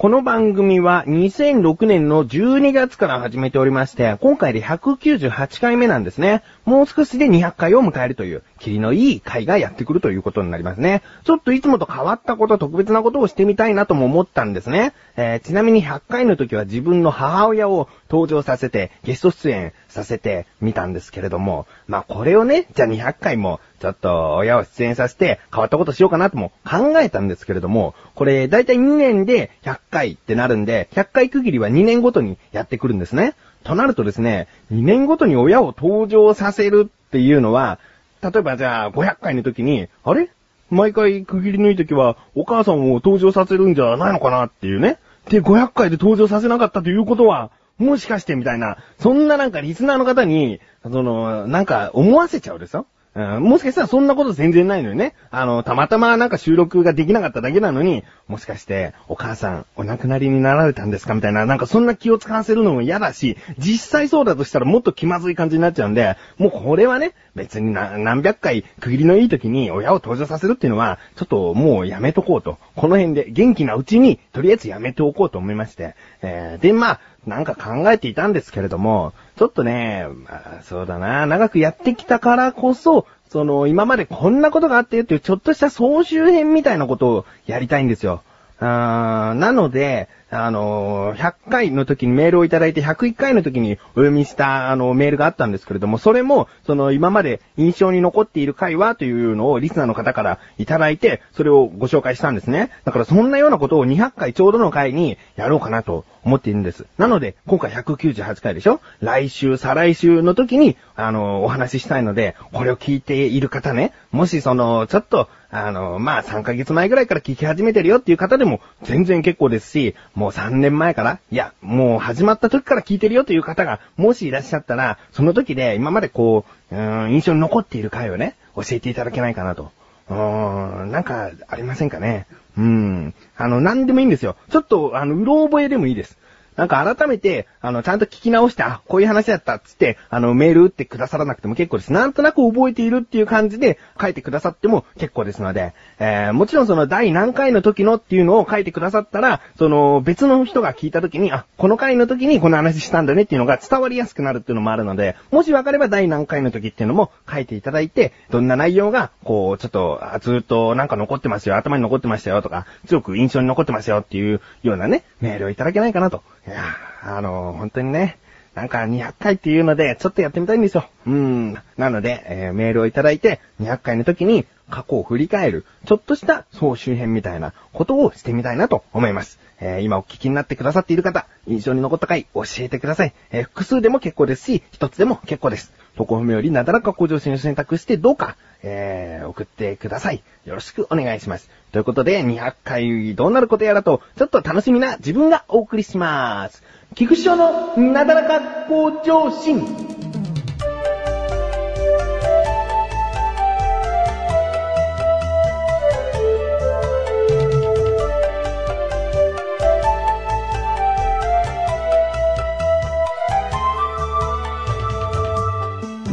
この番組は2006年の12月から始めておりまして、今回で198回目なんですね。もう少しで200回を迎えるという、霧のいい回がやってくるということになりますね。ちょっといつもと変わったこと、特別なことをしてみたいなとも思ったんですね。えー、ちなみに100回の時は自分の母親を登場させて、ゲスト出演させてみたんですけれども、まあこれをね、じゃあ200回も、ちょっと親を出演させて変わったことしようかなとも考えたんですけれども、これだいたい2年で100回ってなるんで、100回区切りは2年ごとにやってくるんですね。となるとですね、2年ごとに親を登場させるっていうのは、例えばじゃあ500回の時に、あれ？毎回区切りのいい時はお母さんを登場させるんじゃないのかなっていうね。で、500回で登場させなかったということは、もしかしてみたいな、そんななんかリスナーの方に、その、なんか思わせちゃうですよ。うん、もしかしたらそんなこと全然ないのよね。あの、たまたまなんか収録ができなかっただけなのに、もしかしてお母さんお亡くなりになられたんですかみたいな、なんかそんな気を使わせるのも嫌だし、実際そうだとしたらもっと気まずい感じになっちゃうんで、もうこれはね、別に何百回区切りのいい時に親を登場させるっていうのは、ちょっともうやめとこうと。この辺で元気なうちに、とりあえずやめておこうと思いまして。えー、で、まあ、なんか考えていたんですけれども、ちょっとね、まあ、そうだな、長くやってきたからこそ、その、今までこんなことがあってっていうちょっとした総集編みたいなことをやりたいんですよ。あーなので、あの、100回の時にメールをいただいて、101回の時にお読みした、あの、メールがあったんですけれども、それも、その、今まで印象に残っている回はというのをリスナーの方からいただいて、それをご紹介したんですね。だからそんなようなことを200回ちょうどの回にやろうかなと思っているんです。なので、今回198回でしょ？来週、再来週の時に、あの、お話ししたいので、これを聞いている方ね、もしその、ちょっと、あの、まあ、3ヶ月前ぐらいから聞き始めてるよっていう方でも全然結構ですし、もう3年前から、いや、もう始まった時から聞いてるよという方が、もしいらっしゃったら、その時で今までこう、うん、印象に残っている回をね、教えていただけないかなと。うん、なんか、ありませんかね？うん。あの、なんでもいいんですよ。ちょっと、あの、うろ覚えでもいいです。なんか改めて、あの、ちゃんと聞き直して、あ、こういう話だったっつって、あの、メール打ってくださらなくても結構です。なんとなく覚えているっていう感じで書いてくださっても結構ですので、えー、もちろんその第何回の時のっていうのを書いてくださったら、その別の人が聞いた時に、あ、この回の時にこの話したんだねっていうのが伝わりやすくなるっていうのもあるので、もし分かれば第何回の時っていうのも書いていただいて、どんな内容が、こう、ちょっと、ずっとなんか残ってますよ、頭に残ってましたよとか、強く印象に残ってますよっていうようなね、メールをいただけないかなと。いやあの、本当にね、なんか200回っていうので、ちょっとやってみたいんですよ。うん。なので、えーメールをいただいて、200回の時に過去を振り返る、ちょっとした総集編みたいなことをしてみたいなと思います。えー今お聞きになってくださっている方、印象に残った回教えてください。えー複数でも結構ですし、一つでも結構です。とこ褒めよりなだらか向上心を選択してどうか、えー送ってください。よろしくお願いします。ということで、200回どうなることやらと、ちょっと楽しみな自分がお送りします。菊師匠のなだらか向上心。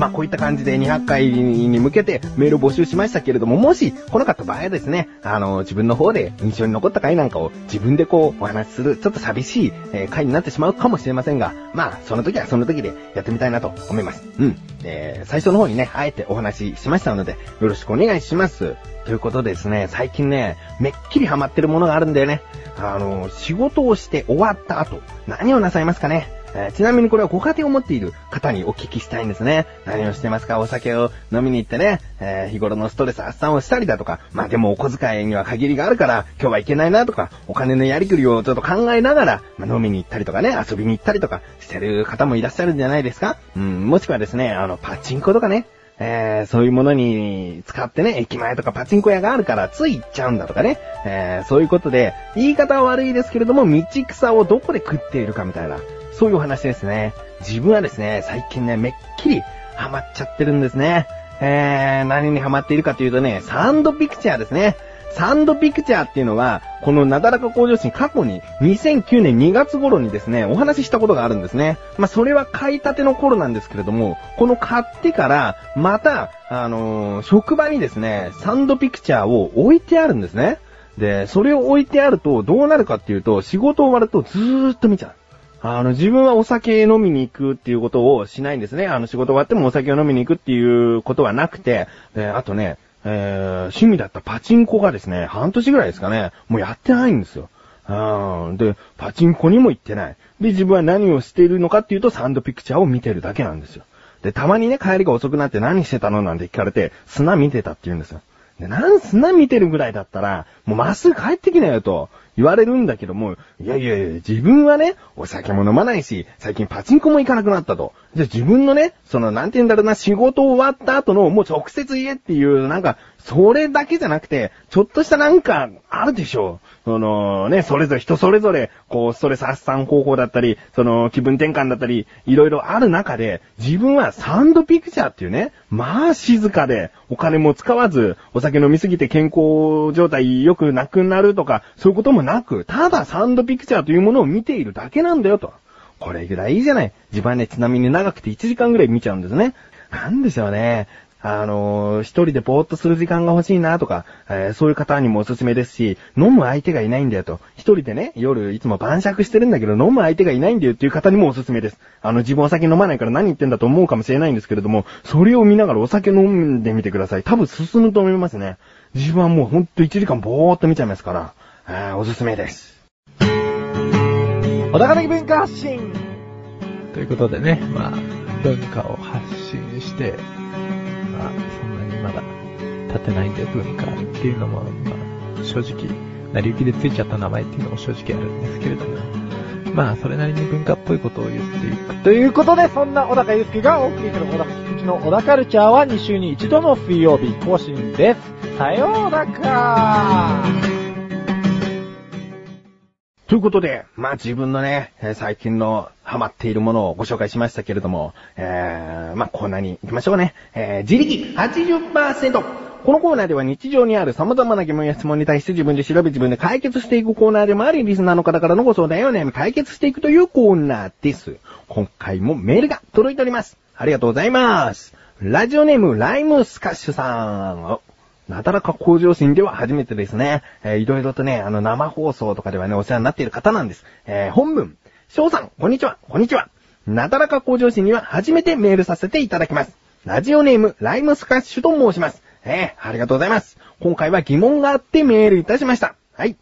まあこういった感じで200回に向けてメールを募集しましたけれども、もし来なかった場合はですね、あの、自分の方で印象に残った回なんかを自分でこうお話しする、ちょっと寂しい、え回になってしまうかもしれませんが、まあその時はその時でやってみたいなと思います。うん。えー最初の方にね、あえてお話ししましたので、よろしくお願いします。ということですね、最近ね、めっきりハマってるものがあるんだよね。あの、仕事をして終わった後、何をなさいますかね。えーちなみにこれはご家庭を持っている方にお聞きしたいんですね。何をしてますか？お酒を飲みに行ってね、えー日頃のストレス発散をしたりだとか、まあでもお小遣いには限りがあるから、今日はいけないなとか、お金のやりくりをちょっと考えながら、まあ、飲みに行ったりとかね、遊びに行ったりとかしてる方もいらっしゃるんじゃないですか。うん、もしくはですね、あの、パチンコとかね、えー、そういうものに使ってね、駅前とかパチンコ屋があるからつい行っちゃうんだとかね、えー、そういうことで、言い方は悪いですけれども、道草をどこで食っているかみたいな、そういうお話ですね。自分はですね、最近ね、めっきりハマっちゃってるんですね。えー、何にハマっているかというとね、サンドピクチャーですね。サンドピクチャーっていうのは、このなだらか向上心過去に2009年2月頃にですね、お話ししたことがあるんですね。まあ、それは買いたての頃なんですけれども、この買ってから、また、あのー職場にですね、サンドピクチャーを置いてあるんですね。で、それを置いてあるとどうなるかっていうと、仕事終わるとずーっと見ちゃう。あの、自分はお酒飲みに行くっていうことをしないんですね。あの、仕事終わってもお酒を飲みに行くっていうことはなくて、で、あとね、えー、趣味だったパチンコがですね、半年ぐらいですかね、もうやってないんですよ。うん。で、パチンコにも行ってない。で、自分は何をしているのかっていうと、サンドピクチャーを見てるだけなんですよ。で、たまにね、帰りが遅くなって何してたのなんて聞かれて、砂見てたって言うんですよ。で、なん砂見てるぐらいだったら、もうまっすぐ帰ってきなよと言われるんだけども、いやいやいや、自分はね、お酒も飲まないし、最近パチンコも行かなくなったと。じゃ自分のね、その、なんて言うんだろうな、仕事終わった後の、もう直接言えっていう、なんか、それだけじゃなくて、ちょっとしたなんか、あるでしょう。そのね、それぞれ人それぞれ、こう、ストレス発散方法だったり、その気分転換だったり、いろいろある中で、自分はサンドピクチャーっていうね、まあ静かで、お金も使わず、お酒飲みすぎて健康状態良くなくなるとか、そういうこともなく、ただサンドピクチャーというものを見ているだけなんだよと。これぐらいいいじゃない。自分はね、ちなみに長くて1時間ぐらい見ちゃうんですね。なんでしょうね。あのー、一人でぼーっとする時間が欲しいなとか、えー、そういう方にもおすすめですし、飲む相手がいないんだよと。一人でね、夜いつも晩酌してるんだけど飲む相手がいないんだよっていう方にもおすすめです。あの、自分お酒飲まないから何言ってんだと思うかもしれないんですけれども、それを見ながらお酒飲んでみてください。多分進むと思いますね。自分はもうほんと1時間ぼーっと見ちゃいますから、えー、おすすめです。小高的文化発信ということでね、まあ、文化を発信して、まあ、そんなにまだ立てないんで文化っていうのも、まあ、正直、成り行きでついちゃった名前っていうのも正直あるんですけれども、まあ、それなりに文化っぽいことを言っていく。ということで、そんな小高祐介がお送りする小高菊池の小高カルチャーは2週に一度の水曜日更新です。さようならということで、まあ自分のね、最近のハマっているものをご紹介しましたけれども、えー、まあコーナーに行きましょうね。えー、自力80%。このコーナーでは日常にある様々な疑問や質問に対して自分で調べ自分で解決していくコーナーでもあり、リスナーの方からのご相談やお悩み解決していくというコーナーです。今回もメールが届いております。ありがとうございます。ラジオネーム、ライムスカッシュさん。なだらか向上心では初めてですね。えー、いろいろとね、あの、生放送とかではね、お世話になっている方なんです。えー、本文。翔さん、こんにちは、こんにちは。なだらか向上心には初めてメールさせていただきます。ラジオネーム、ライムスカッシュと申します。えー、ありがとうございます。今回は疑問があってメールいたしました。はい。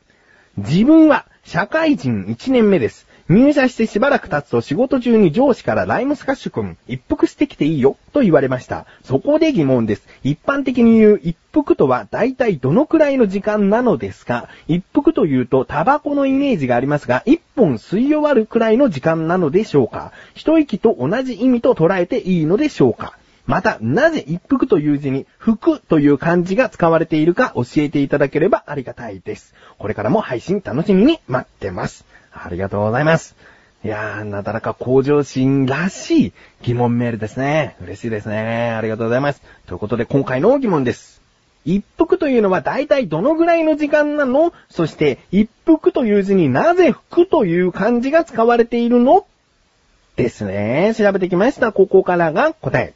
自分は社会人1年目です。入社してしばらく経つと仕事中に上司からライムスカッシュ君、一服してきていいよ、と言われました。そこで疑問です。一般的に言う一服とは大体どのくらいの時間なのですか？一服というとタバコのイメージがありますが、一本吸い終わるくらいの時間なのでしょうか？一息と同じ意味と捉えていいのでしょうか？また、なぜ一服という字に、服という漢字が使われているか教えていただければありがたいです。これからも配信楽しみに待ってます。ありがとうございます。いやー、なだらか向上心らしい疑問メールですね。嬉しいですね。ありがとうございます。ということで今回の疑問です。一服というのは大体どのぐらいの時間なの？そして、一服という字になぜ服という漢字が使われているの？ですね。調べてきました。ここからが答え。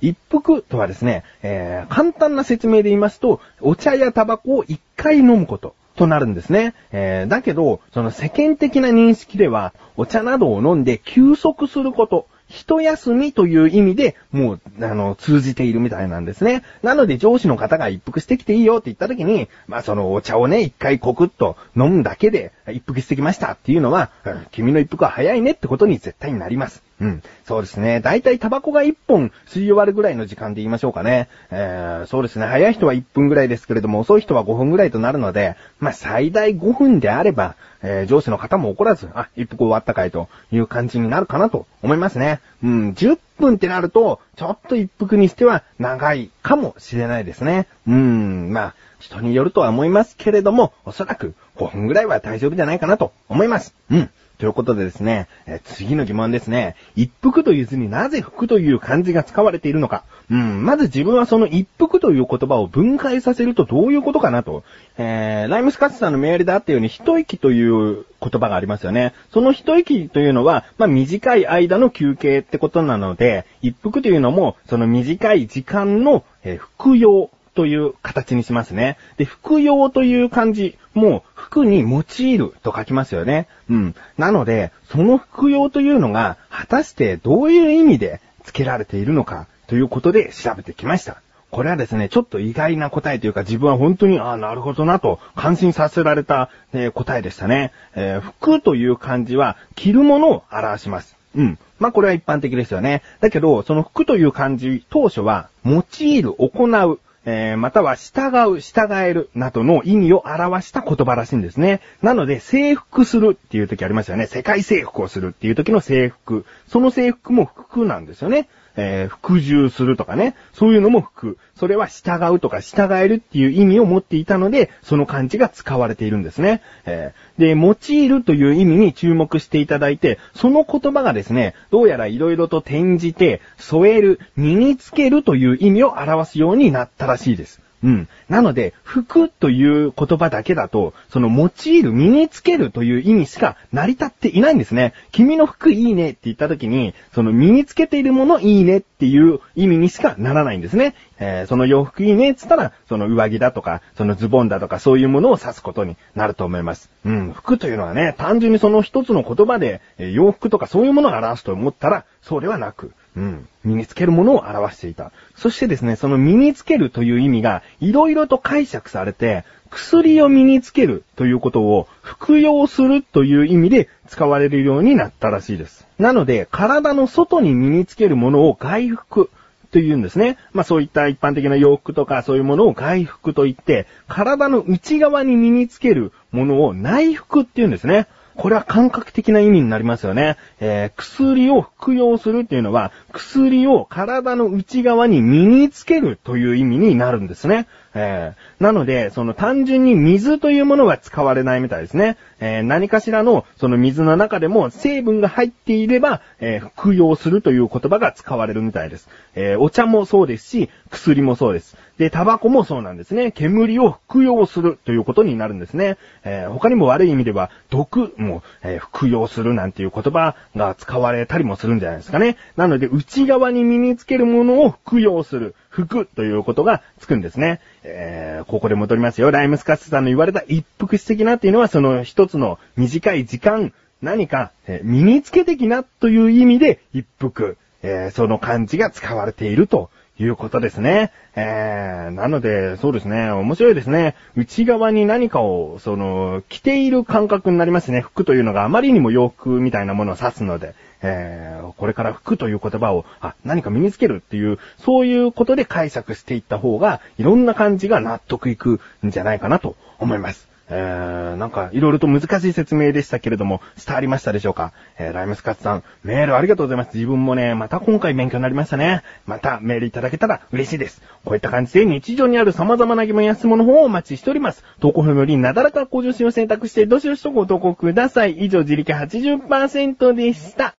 一服とはですね、えー、簡単な説明で言いますと、お茶やタバコを一回飲むこと。となるんですね。えー、だけど、その世間的な認識では、お茶などを飲んで休息すること、一休みという意味で、もう、あの、通じているみたいなんですね。なので上司の方が一服してきていいよって言った時に、まあそのお茶をね、一回コクッと飲むだけで一服してきましたっていうのは、うん、君の一服は早いねってことに絶対になります。うん。そうですね。だいたいタバコが1本吸い終わるぐらいの時間で言いましょうかね。えー、そうですね。早い人は1分ぐらいですけれども、遅い人は5分ぐらいとなるので、まあ、最大5分であれば、えー、上司の方も怒らず、あ、一服終わったかいという感じになるかなと思いますね。うん、10分ってなると、ちょっと一服にしては長いかもしれないですね。うん、まあ、人によるとは思いますけれども、おそらく5分ぐらいは大丈夫じゃないかなと思います。うん。ということでですね、え次の疑問ですね。一服という図になぜ服という漢字が使われているのか。うん、まず自分はその一服という言葉を分解させるとどういうことかなと。えー、ライムスカッツさんのメールであったように一息という言葉がありますよね。その一息というのは、まあ、短い間の休憩ってことなので、一服というのも、その短い時間の、えー、服用という形にしますね。で、服用という漢字もう服に用いると書きますよね。うん。なので、その服用というのが果たしてどういう意味で付けられているのかということで調べてきました。これはですね、ちょっと意外な答えというか自分は本当に、ああ、なるほどなと感心させられた、えー、答えでしたね。えー、服という漢字は着るものを表します。うん。まあ、これは一般的ですよね。だけど、その服という漢字、当初は、用いる、行う、えー、または従う、従える、などの意味を表した言葉らしいんですね。なので、征服するっていう時ありますよね。世界征服をするっていう時の征服。その征服も服なんですよね。えー、服従するとかね、そういうのも服。それは従うとか従えるっていう意味を持っていたので、その漢字が使われているんですね。えー、で、用いるという意味に注目していただいて、その言葉がですね、どうやら色々と転じて、添える、身につけるという意味を表すようになったらしいです。うん。なので、服という言葉だけだと、その用いる、身につけるという意味しか成り立っていないんですね。君の服いいねって言った時に、その身につけているものいいねっていう意味にしかならないんですね。えー、その洋服いいねって言ったら、その上着だとか、そのズボンだとか、そういうものを指すことになると思います。うん、服というのはね、単純にその一つの言葉で、え、洋服とかそういうものを表すと思ったら、そうではなく、うん。身につけるものを表していた。そしてですね、その身につけるという意味が、いろいろと解釈されて、薬を身につけるということを服用するという意味で使われるようになったらしいです。なので、体の外に身につけるものを外服というんですね。まあそういった一般的な洋服とかそういうものを外服と言って、体の内側に身につけるものを内服っていうんですね。これは感覚的な意味になりますよね。えー、薬を服用するっていうのは、薬を体の内側に身につけるという意味になるんですね。えー、なので、その単純に水というものが使われないみたいですね。えー、何かしらのその水の中でも成分が入っていれば、えー、服用するという言葉が使われるみたいです。えお茶もそうですし、薬もそうです。で、タバコもそうなんですね。煙を服用するということになるんですね。え他にも悪い意味では、毒も、え服用するなんていう言葉が使われたりもするんじゃないですかね。なので、内側に身につけるものを服用する。服ということがつくんですね。えー、ここで戻りますよ。ライムスカッシュさんの言われた一服史的なっていうのは、その一つの短い時間、何か、え、身につけてきなという意味で一服、えー、その漢字が使われているということですね。えー、なので、そうですね、面白いですね。内側に何かを、その、着ている感覚になりますね。服というのがあまりにも洋服みたいなものを指すので。えー、これから服という言葉を、あ、何か身につけるっていう、そういうことで解釈していった方が、いろんな感じが納得いくんじゃないかなと思います。えー、なんか、いろいろと難しい説明でしたけれども、伝わりましたでしょうか？えー、ライムスカッツさん、メールありがとうございます。自分もね、また今回勉強になりましたね。またメールいただけたら嬉しいです。こういった感じで日常にある様々な疑問や質問の方をお待ちしております。投稿フよりなだらか向上心を選択して、どしどしとご投稿ください。以上、自力80%でした。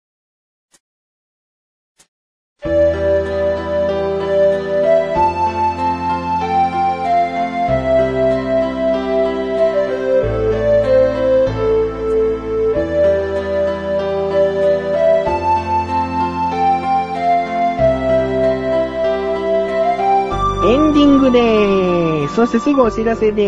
そしてすぐお知らせで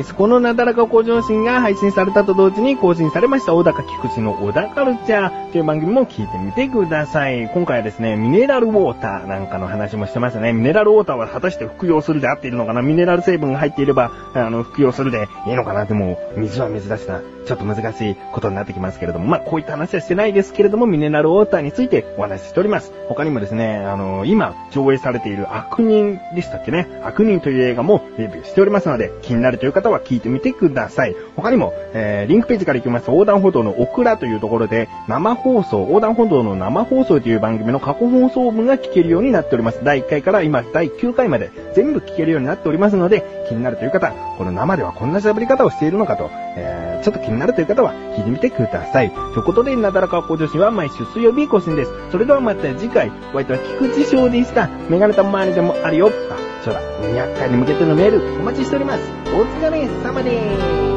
ーす。このなだらか向上心が配信されたと同時に更新されました小高菊池の小高カルチャーという番組も聞いてみてください。今回はですね、ミネラルウォーターなんかの話もしてましたね。ミネラルウォーターは果たして服用するで合っているのかな？ミネラル成分が入っていれば、あの、服用するでいいのかなでも、水は水だしな。ちょっと難しいことになってきますけれども、まあ、こういった話はしてないですけれども、ミネラルウォーターについてお話ししております。他にもですね、あの、今、上映されている悪人でしたっけね？悪人という映画もレビューしておりますので、気になるという方は聞いてみてください。他にも、えー、リンクページから行きます、横断歩道のオクラというところで、生放送、横断歩道の生放送という番組の過去放送分が聞けるようになっております。第1回から今、第9回まで全部聞けるようになっておりますので、気になるという方、この生ではこんな喋り方をしているのかと、えー、ちょっと気になるという方は聞いてみてください。ということで、なだらか向上心は毎週水曜日更新です。それではまた次回、お相手は菊池翔でした。メガネた周りでもあるよ。あ、そうだ、200回に向けてのメールお待ちしております。お疲れ様です。